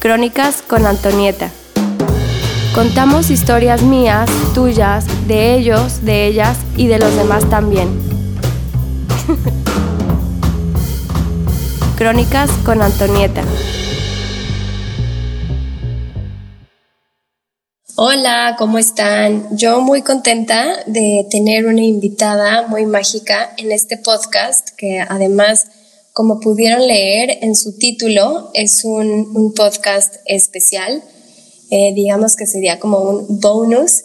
Crónicas con Antonieta. Contamos historias mías, tuyas, de ellos, de ellas y de los demás también. Crónicas con Antonieta. Hola, ¿cómo están? Yo muy contenta de tener una invitada muy mágica en este podcast que además, como pudieron leer en su título, es un, podcast especial. Eh, digamos que sería como un bonus.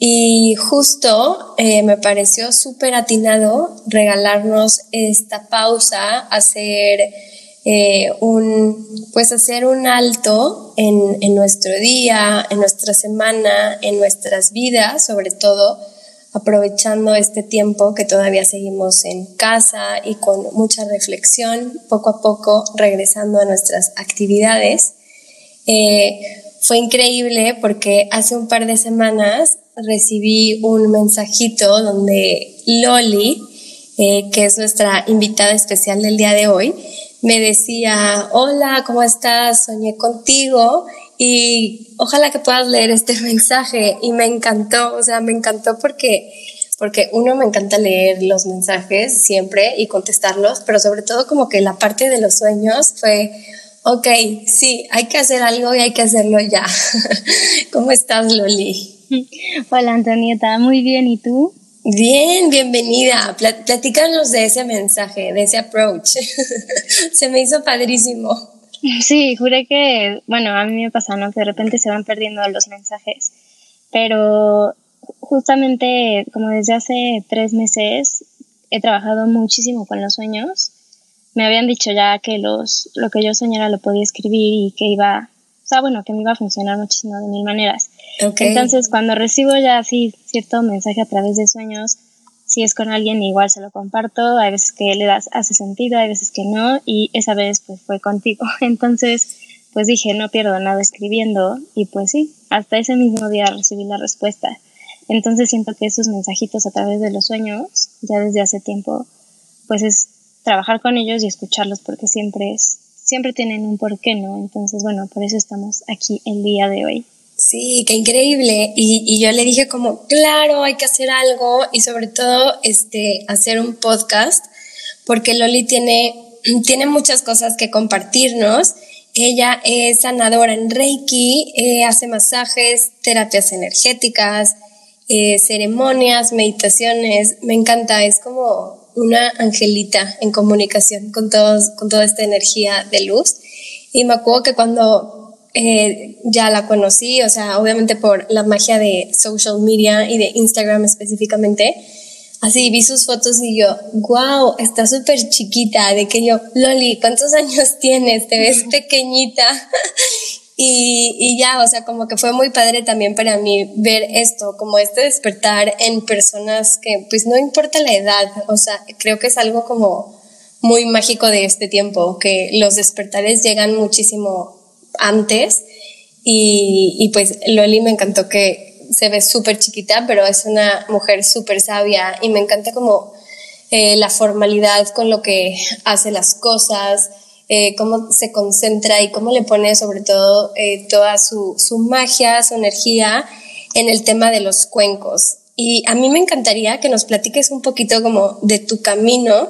Y justo eh, me pareció súper atinado regalarnos esta pausa, hacer eh, un, pues hacer un alto en, en, nuestro día, en nuestra semana, en nuestras vidas, sobre todo aprovechando este tiempo que todavía seguimos en casa y con mucha reflexión, poco a poco regresando a nuestras actividades. Eh, fue increíble porque hace un par de semanas recibí un mensajito donde Loli, eh, que es nuestra invitada especial del día de hoy, me decía, hola, ¿cómo estás? Soñé contigo y ojalá que puedas leer este mensaje. Y me encantó, o sea, me encantó porque, porque uno me encanta leer los mensajes siempre y contestarlos, pero sobre todo como que la parte de los sueños fue, ok, sí, hay que hacer algo y hay que hacerlo ya. ¿Cómo estás, Loli? Hola, Antonieta, muy bien, ¿y tú? Bien, bienvenida. Platícanos de ese mensaje, de ese approach. se me hizo padrísimo. Sí, juré que, bueno, a mí me pasa, ¿no? Que de repente se van perdiendo los mensajes. Pero justamente, como desde hace tres meses, he trabajado muchísimo con los sueños. Me habían dicho ya que los, lo que yo soñara lo podía escribir y que iba bueno, que me iba a funcionar muchísimo de mil maneras. Entonces, cuando recibo ya así cierto mensaje a través de sueños, si es con alguien igual se lo comparto, hay veces que le das, hace sentido, hay veces que no, y esa vez pues fue contigo. Entonces, pues dije, no pierdo nada escribiendo, y pues sí, hasta ese mismo día recibí la respuesta. Entonces siento que esos mensajitos a través de los sueños, ya desde hace tiempo, pues es trabajar con ellos y escucharlos porque siempre es siempre tienen un porqué, ¿no? Entonces, bueno, por eso estamos aquí el día de hoy. Sí, qué increíble. Y, y, yo le dije como, claro, hay que hacer algo y sobre todo este, hacer un podcast, porque Loli tiene, tiene muchas cosas que compartirnos. Ella es sanadora en Reiki, eh, hace masajes, terapias energéticas, eh, ceremonias, meditaciones. Me encanta, es como una angelita en comunicación con, todos, con toda esta energía de luz. Y me acuerdo que cuando eh, ya la conocí, o sea, obviamente por la magia de social media y de Instagram específicamente, así vi sus fotos y yo, wow, está súper chiquita, de que yo, Loli, ¿cuántos años tienes? Te ves pequeñita. Y, ya, o sea, como que fue muy padre también para mí ver esto, como este despertar en personas que pues no importa la edad, o sea, creo que es algo como muy mágico de este tiempo, que los despertares llegan muchísimo antes y, y pues Loli me encantó que se ve súper chiquita, pero es una mujer súper sabia y me encanta como eh, la formalidad con lo que hace las cosas, eh, cómo se concentra y cómo le pone sobre todo eh, toda su, su, magia, su energía en el tema de los cuencos. Y a mí me encantaría que nos platiques un poquito como de tu camino,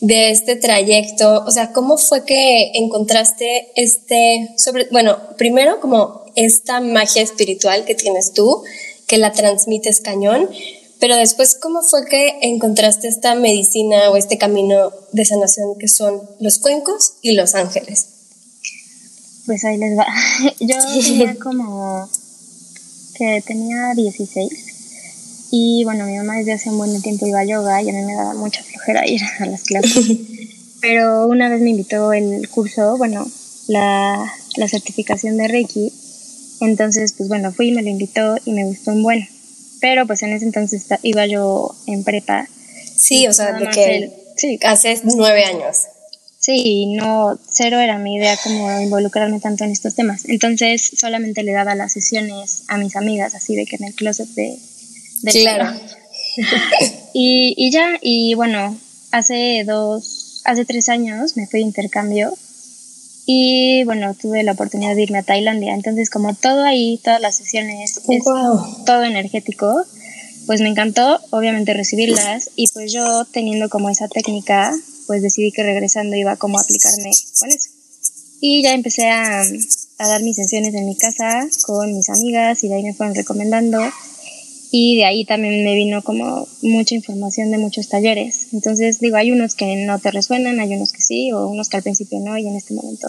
de este trayecto, o sea, cómo fue que encontraste este, sobre, bueno, primero como esta magia espiritual que tienes tú, que la transmites cañón, pero después, ¿cómo fue que encontraste esta medicina o este camino de sanación que son los cuencos y los ángeles? Pues ahí les va. Yo tenía como que tenía 16 y bueno, mi mamá desde hace un buen tiempo iba a yoga y a mí me daba mucha flojera ir a las clases. Pero una vez me invitó el curso, bueno, la, la certificación de Reiki. Entonces, pues bueno, fui, me lo invitó y me gustó un buen pero pues en ese entonces iba yo en prepa. Sí, o sea, de que sí. hace nueve años. Sí, no, cero era mi idea como involucrarme tanto en estos temas. Entonces solamente le daba las sesiones a mis amigas, así de que en el closet de... de claro. y, y ya, y bueno, hace dos, hace tres años me fui de intercambio Y bueno, tuve la oportunidad de irme a Tailandia. Entonces, como todo ahí, todas las sesiones, es todo energético, pues me encantó, obviamente, recibirlas. Y pues yo, teniendo como esa técnica, pues decidí que regresando iba como a aplicarme con eso. Y ya empecé a, a dar mis sesiones en mi casa con mis amigas y de ahí me fueron recomendando y de ahí también me vino como mucha información de muchos talleres. Entonces digo, hay unos que no te resuenan, hay unos que sí, o unos que al principio no, y en este momento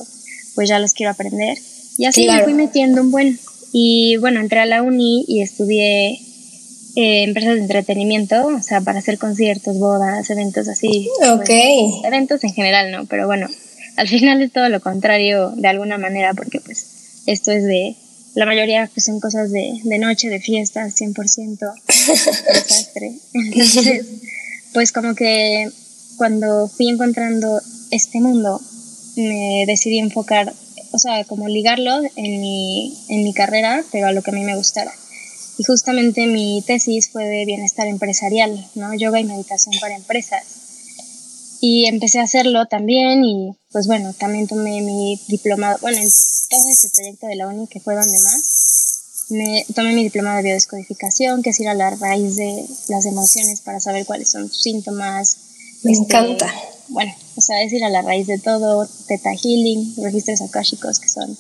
pues ya los quiero aprender. Y así me fui metiendo un buen. Y bueno, entré a la uni y estudié eh, empresas de entretenimiento, o sea, para hacer conciertos, bodas, eventos así. Ok. Pues, eventos en general, ¿no? Pero bueno, al final es todo lo contrario de alguna manera, porque pues esto es de la mayoría pues, son cosas de, de noche, de fiestas, 100% desastre. Entonces, pues como que cuando fui encontrando este mundo, me decidí enfocar, o sea, como ligarlo en mi, en mi carrera, pero a lo que a mí me gustara. Y justamente mi tesis fue de bienestar empresarial, ¿no? Yoga y meditación para empresas. Y empecé a hacerlo también y pues bueno, también tomé mi diplomado, bueno, todo este proyecto de la UNI, que fue donde más, me tomé mi diploma de biodescodificación, que es ir a la raíz de las emociones para saber cuáles son sus síntomas. Me este, encanta. Bueno, o sea, es ir a la raíz de todo, Teta Healing, registros akáshicos, que son,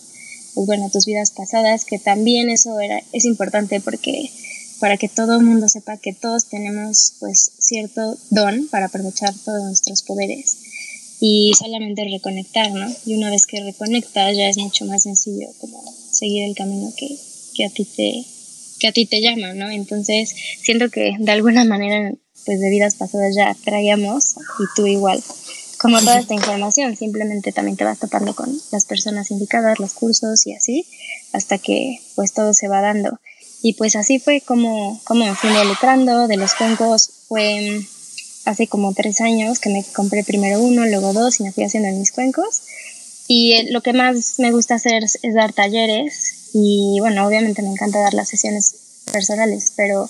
pues bueno, tus vidas pasadas, que también eso era, es importante porque para que todo mundo sepa que todos tenemos pues cierto don para aprovechar todos nuestros poderes y solamente reconectar, ¿no? Y una vez que reconectas ya es mucho más sencillo como seguir el camino que, que a ti te que a ti te llama, ¿no? Entonces, siento que de alguna manera pues de vidas pasadas ya traíamos y tú igual. Como toda esta información, simplemente también te vas topando con las personas indicadas, los cursos y así, hasta que pues todo se va dando. Y pues así fue como, como me fui involucrando, de los cuencos fue hace como tres años que me compré primero uno, luego dos y me fui haciendo en mis cuencos. Y eh, lo que más me gusta hacer es, dar talleres y bueno, obviamente me encanta dar las sesiones personales, pero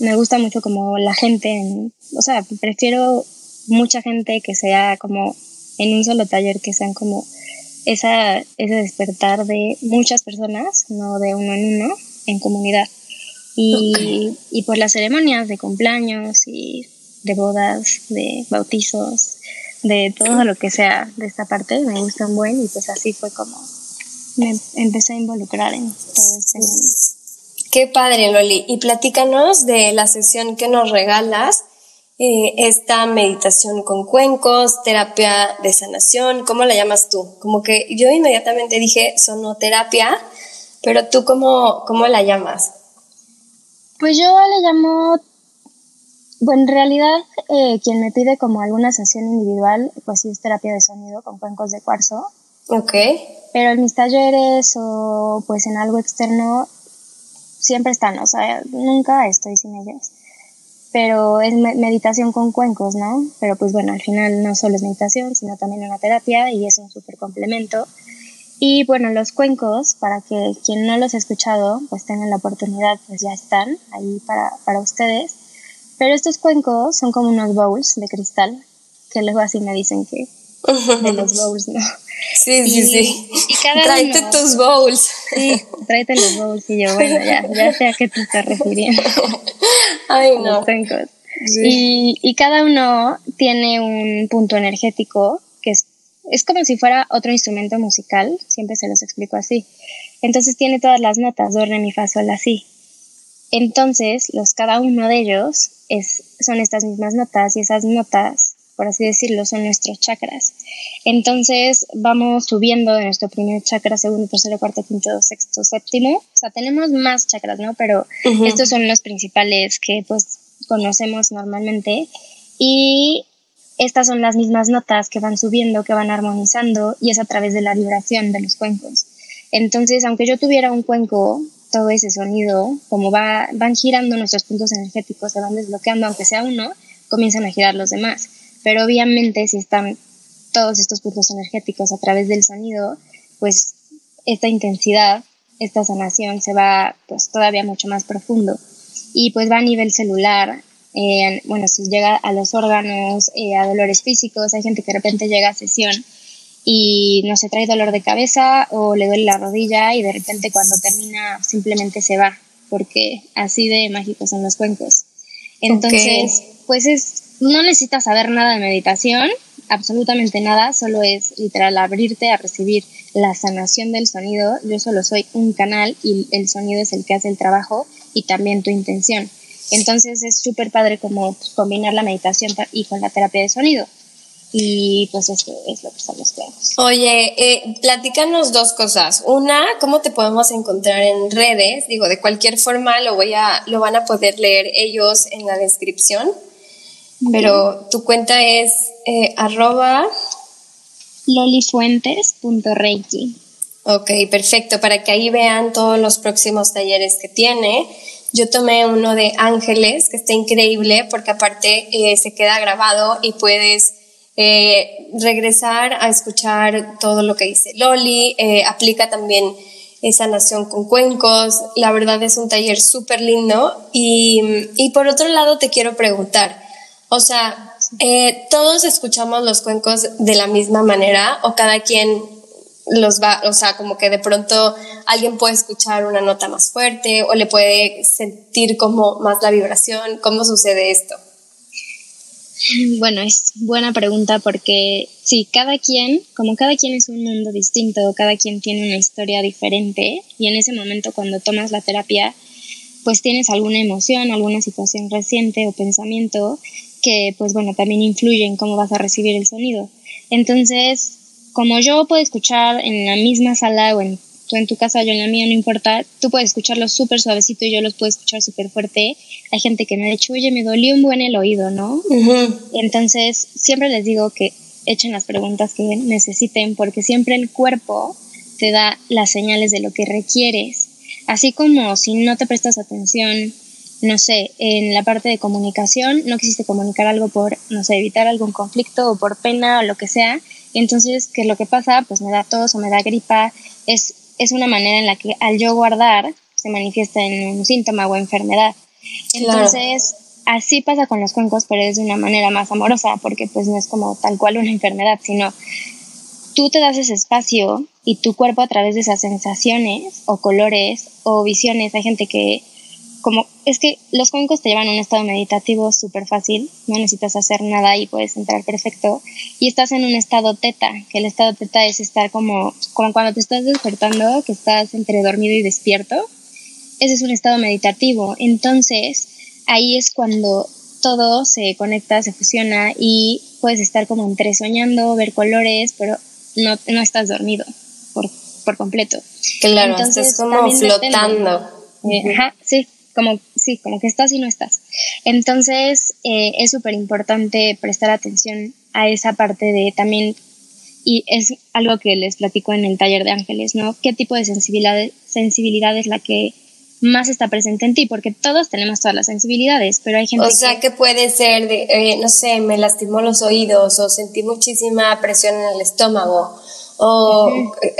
me gusta mucho como la gente, o sea, prefiero mucha gente que sea como en un solo taller, que sean como esa, ese despertar de muchas personas, no de uno en uno, en comunidad. Y, y por las ceremonias de cumpleaños y de bodas, de bautizos, de todo lo que sea de esta parte, me gustan buen y pues así fue como me empecé a involucrar en todo este mundo. Qué padre, Loli. Y platícanos de la sesión que nos regalas, eh, esta meditación con cuencos, terapia de sanación, ¿cómo la llamas tú? Como que yo inmediatamente dije sonoterapia, pero tú cómo, cómo la llamas? Pues yo la llamo bueno, en realidad, eh, quien me pide como alguna sesión individual, pues sí es terapia de sonido con cuencos de cuarzo. Ok. Pero en mis talleres o pues en algo externo siempre están, o sea, nunca estoy sin ellos. Pero es meditación con cuencos, ¿no? Pero pues bueno, al final no solo es meditación, sino también una terapia y es un súper complemento. Y bueno, los cuencos, para que quien no los ha escuchado, pues tengan la oportunidad, pues ya están ahí para, para ustedes. Pero estos cuencos son como unos bowls de cristal, que luego así me dicen que de los bowls, ¿no? Sí, sí, sí. tráete tus bowls. Sí, tráete los bowls. Y yo, bueno, ya, ya sé a qué te estás refiriendo. Ay, no. Los cuencos. Y, y cada uno tiene un punto energético que es, es como si fuera otro instrumento musical, siempre se los explico así. Entonces tiene todas las notas, do, re, mi, fa, sol, así. Entonces, los, cada uno de ellos es, son estas mismas notas y esas notas, por así decirlo, son nuestros chakras. Entonces, vamos subiendo de nuestro primer chakra, segundo, tercero, cuarto, quinto, sexto, séptimo. O sea, tenemos más chakras, ¿no? Pero estos son los principales que pues conocemos normalmente. Y estas son las mismas notas que van subiendo, que van armonizando y es a través de la vibración de los cuencos. Entonces, aunque yo tuviera un cuenco todo ese sonido, como va, van girando nuestros puntos energéticos, se van desbloqueando, aunque sea uno, comienzan a girar los demás. Pero obviamente si están todos estos puntos energéticos a través del sonido, pues esta intensidad, esta sanación se va pues todavía mucho más profundo. Y pues va a nivel celular, bueno, si llega a los órganos, eh, a dolores físicos, hay gente que de repente llega a sesión y no se trae dolor de cabeza o le duele la rodilla y de repente cuando termina simplemente se va, porque así de mágicos son los cuencos. Entonces, pues es, no necesitas saber nada de meditación, absolutamente nada, solo es literal abrirte a recibir la sanación del sonido. Yo solo soy un canal y el sonido es el que hace el trabajo y también tu intención. Entonces es súper padre como combinar la meditación y con la terapia de sonido. Y pues eso es lo que estamos creando. Oye, eh, platícanos dos cosas. Una, ¿cómo te podemos encontrar en redes? Digo, de cualquier forma lo voy a, lo van a poder leer ellos en la descripción. Pero tu cuenta es eh, arroba lolifuentes.reiki. Ok, perfecto, para que ahí vean todos los próximos talleres que tiene. Yo tomé uno de Ángeles, que está increíble, porque aparte eh, se queda grabado y puedes eh, regresar a escuchar todo lo que dice Loli. Eh, aplica también esa nación con cuencos. La verdad es un taller súper lindo. Y, y por otro lado te quiero preguntar, o sea, eh, todos escuchamos los cuencos de la misma manera o cada quien los va, o sea, como que de pronto alguien puede escuchar una nota más fuerte o le puede sentir como más la vibración. ¿Cómo sucede esto? Bueno, es buena pregunta porque sí, cada quien, como cada quien es un mundo distinto, cada quien tiene una historia diferente y en ese momento cuando tomas la terapia, pues tienes alguna emoción, alguna situación reciente o pensamiento que pues bueno, también influye en cómo vas a recibir el sonido. Entonces, como yo puedo escuchar en la misma sala o en, tú en tu casa, yo en la mía, no importa, tú puedes escucharlo súper suavecito y yo los puedo escuchar súper fuerte. Hay gente que me ha dicho, oye, me dolió un buen el oído, ¿no? Entonces, siempre les digo que echen las preguntas que necesiten porque siempre el cuerpo te da las señales de lo que requieres. Así como si no te prestas atención no sé, en la parte de comunicación, no quisiste comunicar algo por, no sé, evitar algún conflicto o por pena o lo que sea, entonces, ¿qué es lo que pasa? Pues me da tos o me da gripa, es, es una manera en la que al yo guardar se manifiesta en un síntoma o enfermedad. Entonces, así pasa con los cuencos, pero es de una manera más amorosa, porque pues no es como tal cual una enfermedad, sino tú te das ese espacio y tu cuerpo a través de esas sensaciones o colores o visiones, hay gente que como es que los cuencos te llevan a un estado meditativo súper fácil, no necesitas hacer nada y puedes entrar perfecto. Y estás en un estado teta, que el estado teta es estar como, como cuando te estás despertando, que estás entre dormido y despierto. Ese es un estado meditativo. Entonces, ahí es cuando todo se conecta, se fusiona y puedes estar como entre soñando, ver colores, pero no, no estás dormido por, por completo. Claro, Entonces, estás como flotando. Eh, ajá, sí, como, sí, como que estás y no estás. Entonces, eh, es súper importante prestar atención a esa parte de también, y es algo que les platico en el taller de ángeles, ¿no? ¿Qué tipo de sensibilidad, sensibilidad es la que más está presente en ti? Porque todos tenemos todas las sensibilidades, pero hay gente O sea, que, puede ser, de, eh, no sé, me lastimó los oídos o sentí muchísima presión en el estómago o,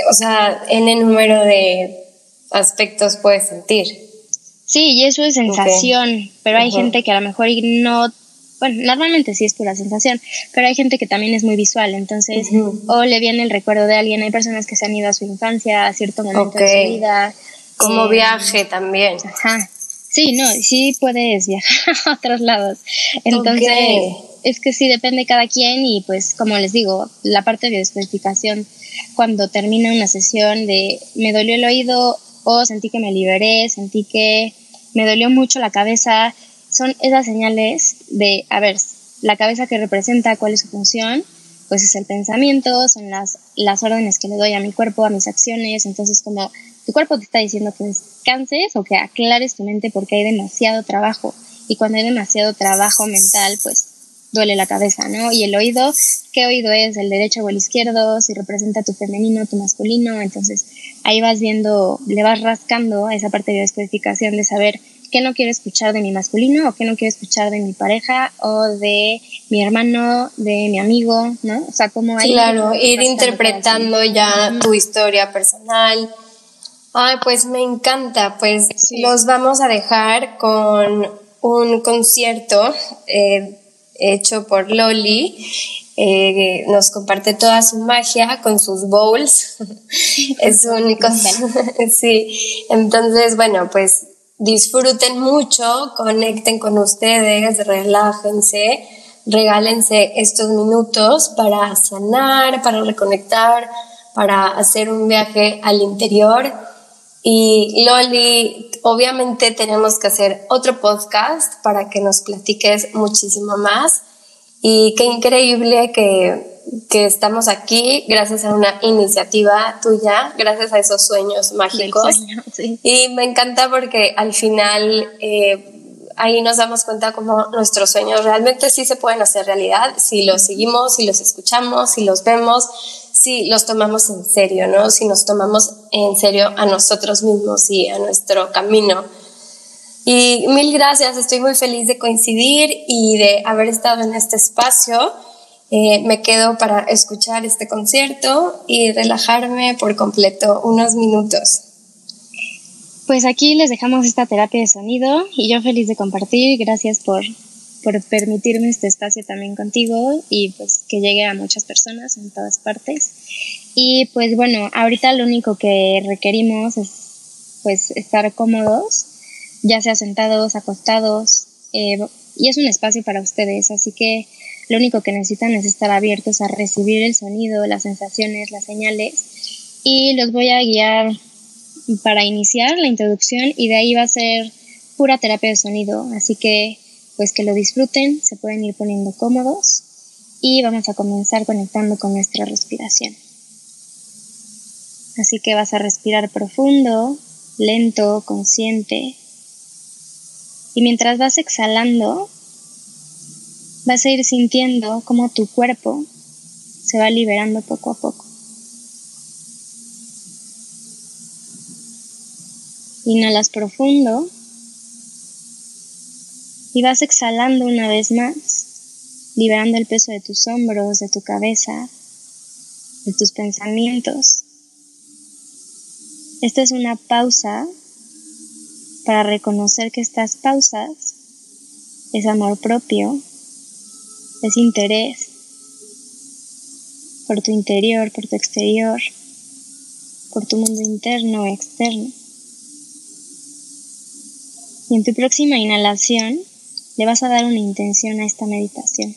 o sea, en el número de aspectos puedes sentir. Sí, y eso es sensación, pero hay gente que a lo mejor no, bueno, normalmente sí es pura sensación, pero hay gente que también es muy visual, entonces, o le viene el recuerdo de alguien, hay personas que se han ido a su infancia, a cierto momento de su vida. Como viaje también. Ajá. Sí, no, sí puedes viajar a otros lados. Entonces, es que sí depende cada quien y pues como les digo, la parte de descodificación, cuando termina una sesión de me dolió el oído o sentí que me liberé, sentí que me dolió mucho la cabeza. Son esas señales de, a ver, la cabeza que representa cuál es su función, pues es el pensamiento, son las, las órdenes que le doy a mi cuerpo, a mis acciones. Entonces, como tu cuerpo te está diciendo que descanses o que aclares tu mente porque hay demasiado trabajo. Y cuando hay demasiado trabajo mental, pues duele la cabeza, ¿no? Y el oído, ¿qué oído es? ¿El derecho o el izquierdo? Si representa tu femenino, tu masculino. Entonces, ahí vas viendo, le vas rascando a esa parte de descodificación de saber qué no quiero escuchar de mi masculino o qué no quiero escuchar de mi pareja o de mi hermano, de mi amigo, ¿no? O sea, como ahí... Claro, ir interpretando ya tu historia personal. Ay, pues me encanta, pues los vamos a dejar con un concierto eh, hecho por Loli eh, nos comparte toda su magia con sus bowls. es único. sí. Entonces, bueno, pues disfruten mucho, conecten con ustedes, relájense, regálense estos minutos para sanar, para reconectar, para hacer un viaje al interior. Y Loli, obviamente tenemos que hacer otro podcast para que nos platiques muchísimo más. Y qué increíble que, que estamos aquí gracias a una iniciativa tuya, gracias a esos sueños mágicos. Y me encanta porque al final eh, ahí nos damos cuenta cómo nuestros sueños realmente sí se pueden hacer realidad si los seguimos, si los escuchamos, si los vemos, si los tomamos en serio, ¿no? Si nos tomamos en serio a nosotros mismos y a nuestro camino. Y mil gracias, estoy muy feliz de coincidir y de haber estado en este espacio. Eh, me quedo para escuchar este concierto y relajarme por completo unos minutos. Pues aquí les dejamos esta terapia de sonido y yo feliz de compartir. Gracias por, por permitirme este espacio también contigo y pues que llegue a muchas personas en todas partes. Y pues bueno, ahorita lo único que requerimos es pues estar cómodos ya sea sentados, acostados, eh, y es un espacio para ustedes, así que lo único que necesitan es estar abiertos a recibir el sonido, las sensaciones, las señales, y los voy a guiar para iniciar la introducción y de ahí va a ser pura terapia de sonido, así que pues que lo disfruten, se pueden ir poniendo cómodos y vamos a comenzar conectando con nuestra respiración. Así que vas a respirar profundo, lento, consciente, y mientras vas exhalando, vas a ir sintiendo cómo tu cuerpo se va liberando poco a poco. Inhalas profundo y vas exhalando una vez más, liberando el peso de tus hombros, de tu cabeza, de tus pensamientos. Esta es una pausa para reconocer que estas pausas es amor propio, es interés por tu interior, por tu exterior, por tu mundo interno o externo. Y en tu próxima inhalación le vas a dar una intención a esta meditación.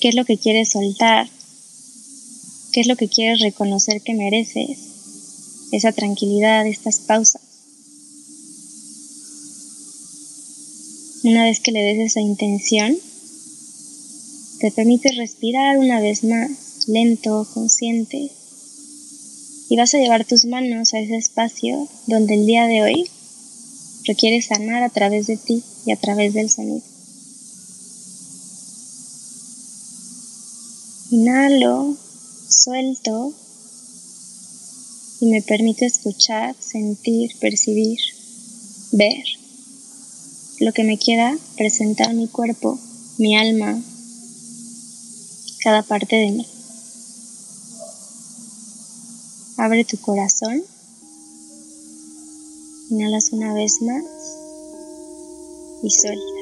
¿Qué es lo que quieres soltar? ¿Qué es lo que quieres reconocer que mereces? Esa tranquilidad, estas pausas. Una vez que le des esa intención, te permite respirar una vez más, lento, consciente, y vas a llevar tus manos a ese espacio donde el día de hoy requiere sanar a través de ti y a través del sonido. Inhalo, suelto y me permite escuchar, sentir, percibir, ver lo que me quiera presentar mi cuerpo, mi alma, cada parte de mí. Abre tu corazón. Inhalas una vez más y suelta.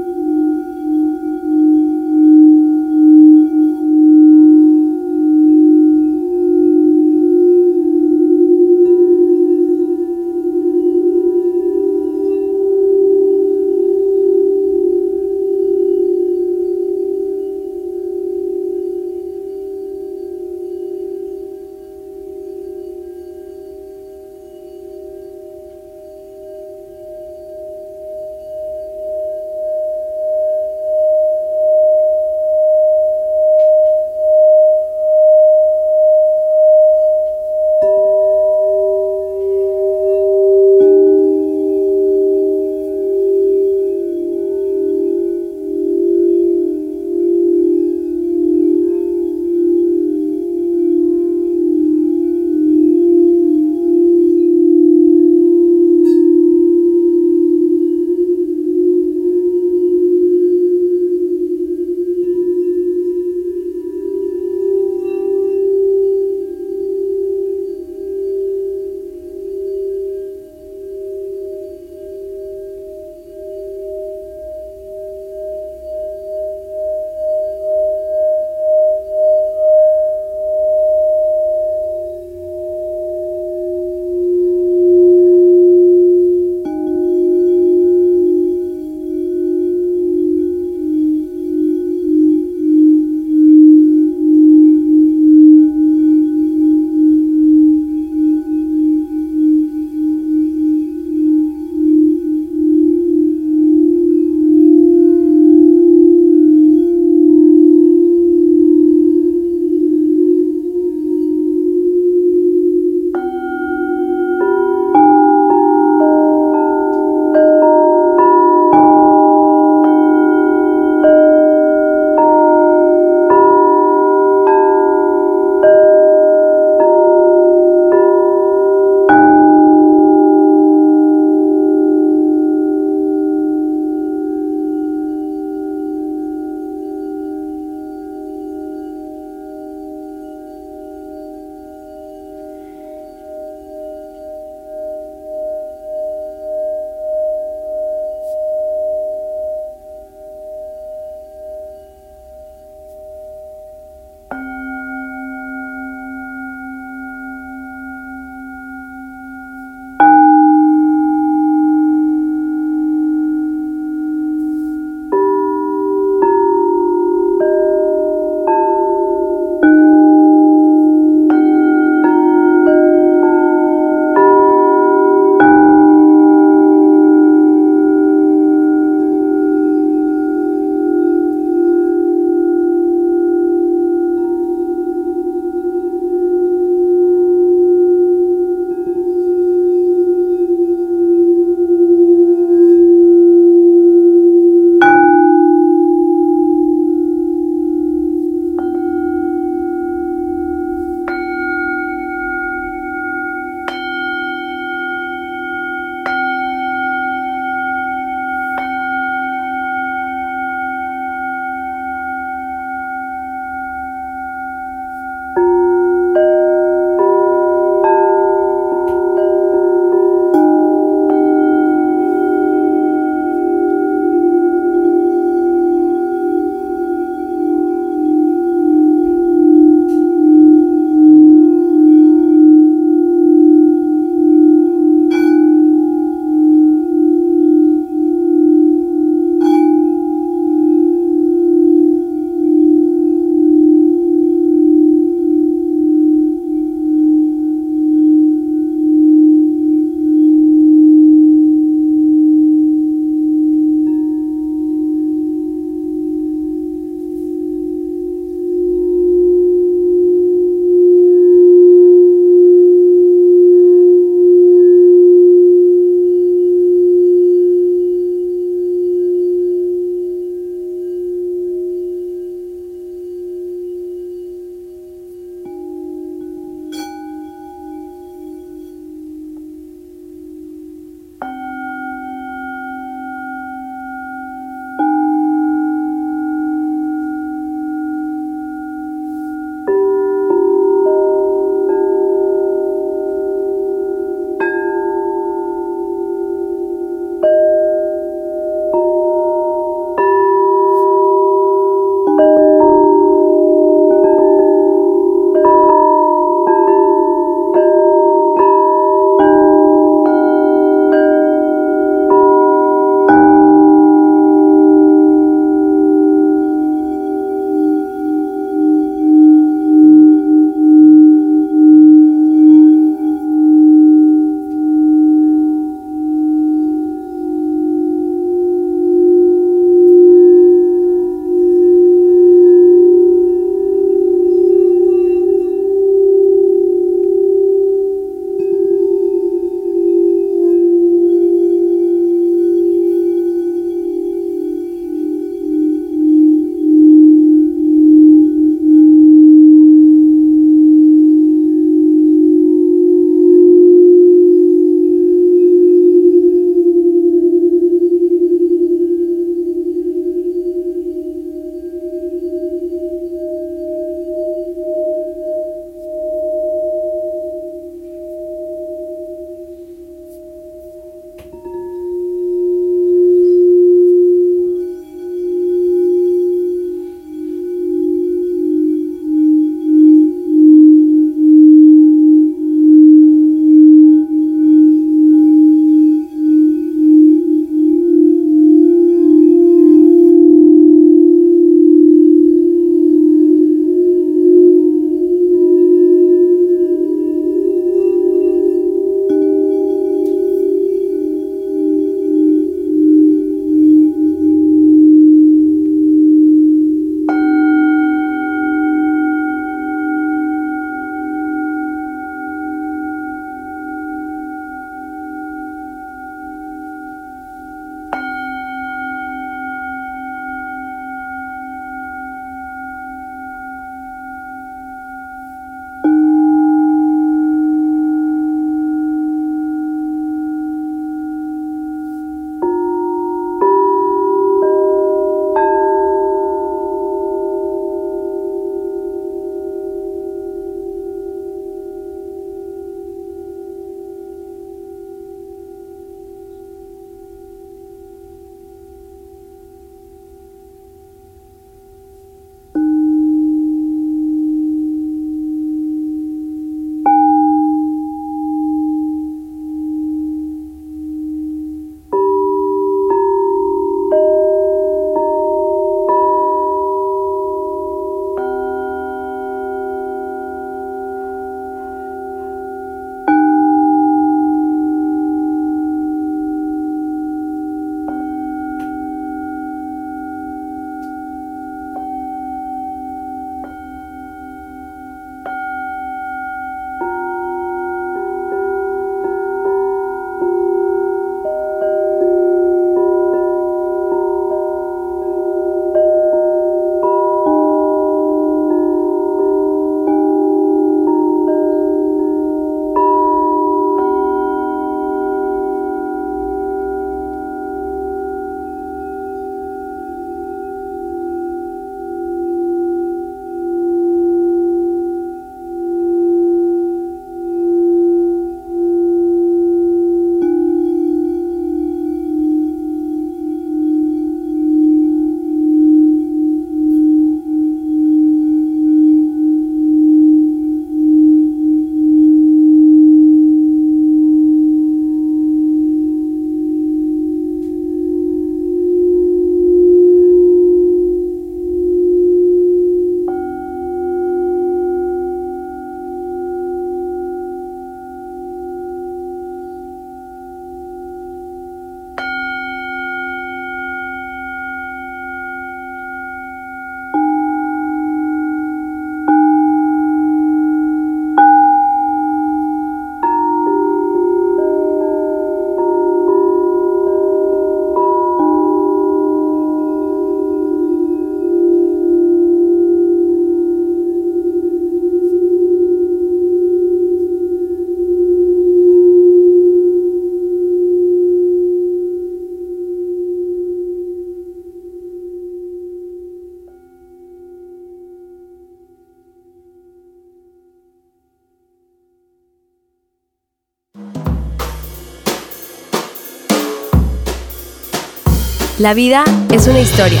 La vida es una historia.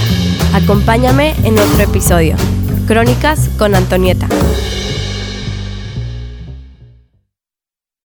Acompáñame en otro episodio. Crónicas con Antonieta.